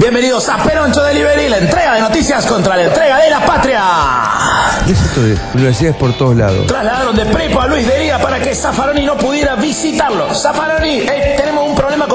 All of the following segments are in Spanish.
Bienvenidos a Peroncho Delivery, la entrega de noticias contra la entrega de la patria. ¿Qué es esto de universidades por todos lados? Trasladaron de prepo a Luis de Liga para que Zaffaroni no pudiera visitarlo. Zaffaroni, un problema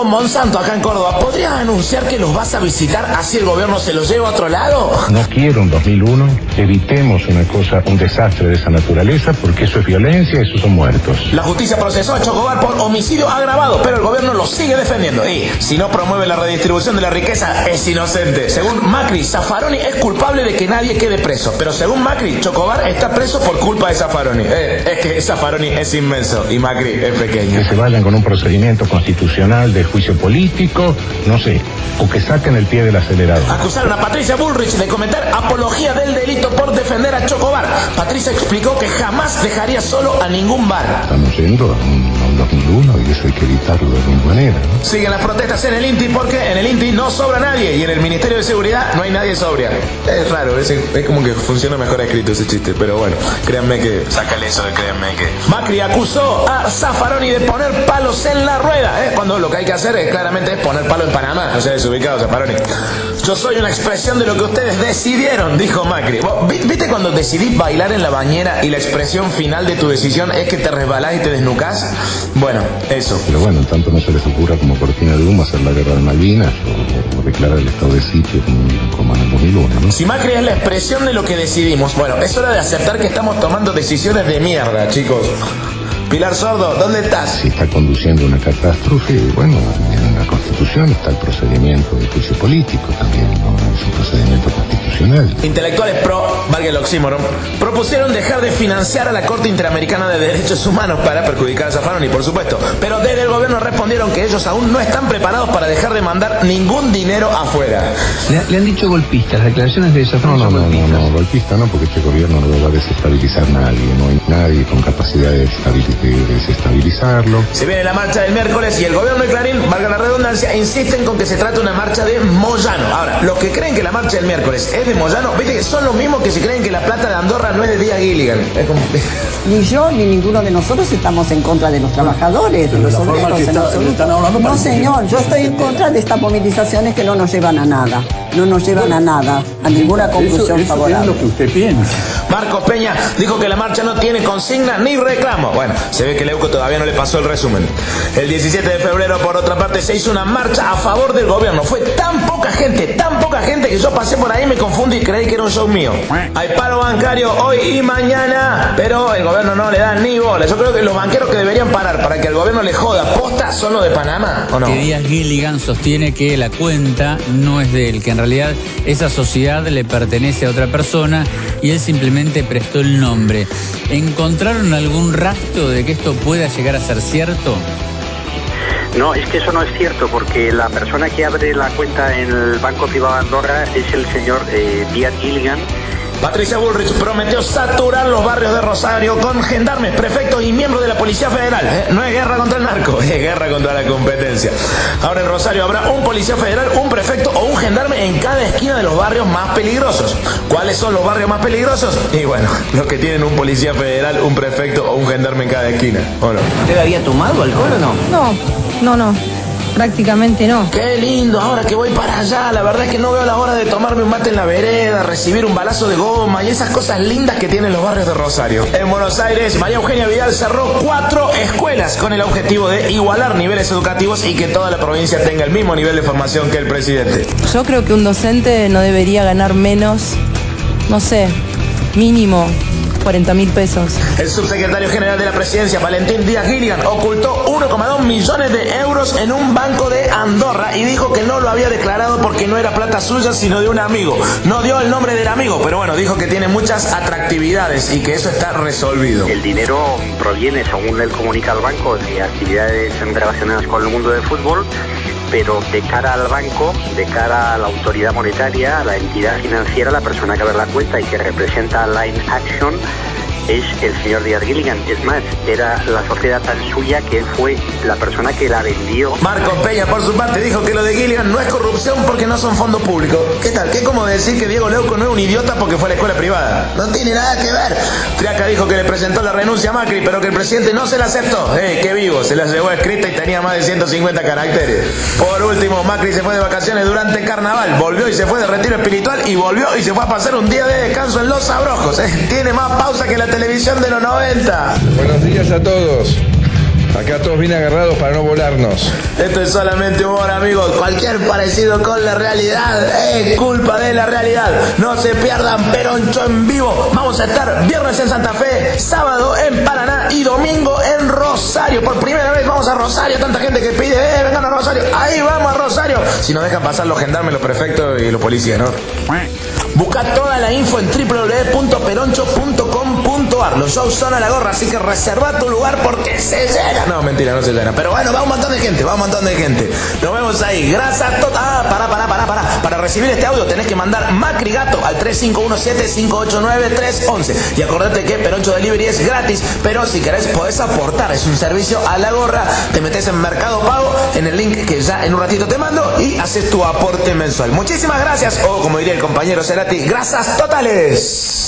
con Monsanto acá en Córdoba. ¿Podrías anunciar que los vas a visitar así el gobierno se los lleva a otro lado? No quiero un 2001. Evitemos una cosa, un desastre de esa naturaleza, porque eso es violencia, eso son muertos. La justicia procesó a Chocobar por homicidio agravado, pero el gobierno lo sigue defendiendo. Y si no promueve la redistribución de la riqueza, es inocente. Según Macri, Zaffaroni es culpable de que nadie quede preso. Pero según Macri, Chocobar está preso por culpa de Zaffaroni. Eh, es que Zaffaroni es inmenso y Macri es pequeño. Que se vayan con un procedimiento constitucional de juicio político, no sé, o que saquen el pie del acelerador. Acusaron a Patricia Bullrich de cometer apología del delito por defender a Chocobar. Patricia explicó que jamás dejaría solo a ningún bar. Estamos yendo a un, 2001 y eso hay que evitarlo de alguna manera. ¿no? Siguen las protestas en el INTI porque en el INTI no sobra nadie y en el Ministerio de Seguridad no hay nadie sobria. Es raro, es, es como que funciona mejor escrito ese chiste, pero bueno, créanme que... Sácale eso de créanme que... Macri acusó a Zaffaroni de poner palos en la rueda, ¿eh? cuando lo que hay que hacer es claramente es poner palo en Panamá, o sea, desubicado Zaffaroni. Yo soy una expresión de lo que ustedes decidieron, dijo Macri. ¿Vos vi- ¿Viste cuando decidís bailar en la bañera y la expresión final de tu decisión es que te resbalás y te desnucás? Bueno, eso. Pero bueno, en tanto no se les ocurra como cortina de humo hacer la guerra de Malvinas o, o declarar el estado de sitio como, en el 2001, ¿no? Si Macri es la expresión de lo que decidimos, bueno, es hora de aceptar que estamos tomando decisiones de mierda, chicos. Pilar Sordo, ¿dónde estás? Si está conduciendo una catástrofe, bueno, en la Está el procedimiento de juicio político también. Es un procedimiento constitucional. Intelectuales pro, valga el oxímoron, propusieron dejar de financiar a la Corte Interamericana de Derechos Humanos para perjudicar a Zaffaroni, por supuesto. Pero desde el gobierno respondieron que ellos aún no están preparados para dejar de mandar ningún dinero afuera. Le, le han dicho golpistas, las declaraciones de No, Zaffaroni no, no, no, golpistas. no, golpista no, porque este gobierno no lo va a desestabilizar nadie, no hay nadie con capacidad de, estabil- de desestabilizarlo. Se viene la marcha del miércoles y el gobierno de Clarín, valga la redundancia, insisten con que se trata de una marcha de Moyano. Ahora, los que creen que la marcha del miércoles es de Moyano, viste que son los mismos que si creen que la plata de Andorra no es de Díaz Gilligan. Es como... Ni yo ni ninguno de nosotros estamos en contra de los trabajadores, de los la forma obreros que en está- absoluto. están hablando No, señor, yo estoy en contra de estas movilizaciones que no nos llevan a nada. No nos llevan a nada, a ninguna conclusión eso es favorable. lo que usted piensa. Marcos Peña dijo que la marcha no tiene consigna ni reclamo. Bueno, se ve que Leuco todavía no le pasó el resumen. El 17 de febrero, por otra parte, se hizo una marcha a favor del gobierno. Fue tan poca gente, tan poca gente que yo pasé por ahí, me confundí y creí que era un show mío. Hay paro bancario hoy y mañana, pero el gobierno no le da ni bola. Yo creo que los banqueros que deberían parar para que el gobierno le joda posta son los de Panamá, ¿o no? que Díaz Gilligan sostiene que la cuenta no es de él, que en realidad esa sociedad le pertenece a otra persona y él simplemente prestó el nombre. ¿Encontraron algún rastro de que esto pueda llegar a ser cierto? No, es que eso no es cierto, porque la persona que abre la cuenta en el Banco Privado Andorra es el señor eh, Díaz Gilligan. Patricia Bullrich prometió saturar los barrios de Rosario con gendarmes, prefectos y miembros de la Policía Federal. ¿eh? No es guerra contra el narco, es guerra contra la competencia. Ahora en Rosario habrá un policía federal, un prefecto o un gendarme en cada esquina de los barrios más peligrosos. ¿Cuáles son los barrios más peligrosos? Y bueno, los que tienen un policía federal, un prefecto o un gendarme en cada esquina. ¿O no? ¿Usted había tomado alcohol o no? No, no, no. Prácticamente no. Qué lindo, ahora que voy para allá, la verdad es que no veo la hora de tomarme un mate en la vereda, recibir un balazo de goma y esas cosas lindas que tienen los barrios de Rosario. En Buenos Aires, María Eugenia Vidal cerró cuatro escuelas con el objetivo de igualar niveles educativos y que toda la provincia tenga el mismo nivel de formación que el presidente. Yo creo que un docente no debería ganar menos, no sé, mínimo 40 mil pesos. El subsecretario general de la presidencia, Valentín Díaz Gilligan, ocultó 1,2 millones de euros en un banco de Andorra y dijo que no lo había declarado porque no era plata suya, sino de un amigo. No dio el nombre del amigo, pero bueno, dijo que tiene muchas atractividades y que eso está resolvido. El dinero proviene, según él comunica al banco, de actividades relacionadas con el mundo del fútbol, pero de cara al banco, de cara a la autoridad monetaria, a la entidad financiera, la persona que abre la cuenta y que representa Line Action, es el señor Díaz Gilligan. Es más, era la sociedad tan suya que él fue la persona que la vendió. Marco Peña, por su parte, dijo que lo de Gilligan no es corrupción porque no son fondos públicos. ¿Qué tal? ¿Qué como decir que Diego Leuco no es un idiota porque fue a la escuela privada? No tiene nada que ver. Triaca dijo que le presentó la renuncia a Macri, pero que el presidente no se la aceptó. ¡Eh, qué vivo! Se la llevó escrita y tenía más de 150 caracteres. Por último, Macri se fue de vacaciones durante carnaval, volvió y se fue de retiro espiritual y volvió y se fue a pasar un día de descanso en Los Abrojos. ¿eh? Tiene más pausa que la televisión de los 90. Buenos días a todos. Acá todos bien agarrados para no volarnos. Esto es solamente humor, amigos. Cualquier parecido con la realidad es culpa de la realidad. No se pierdan Peroncho en vivo. Vamos a estar viernes en Santa Fe, sábado en Paraná y domingo en Rosario. Por primera vez vamos a Rosario. Tanta gente que pide, eh, vengan a Rosario. Ahí vamos a Rosario. Si nos dejan pasar los gendarmes, los prefectos y los policías, ¿no? Busca toda la info en www.peroncho.com.ar. Los shows son a la gorra, así que reserva tu lugar porque se llena. No, mentira, no se llena. Pero bueno, va un montón de gente, va un montón de gente. Nos vemos ahí. Gracias total. Ah, pará, pará, pará, pará. Para recibir este audio tenés que mandar Macrigato al 3517-589-311. Y acordate que Peroncho Delivery es gratis, pero si querés podés aportar. Es un servicio a la gorra. Te metes en Mercado Pago, en el link que ya en un ratito te mando y haces tu aporte mensual. Muchísimas gracias. O como diría el compañero Cerati, grasas totales.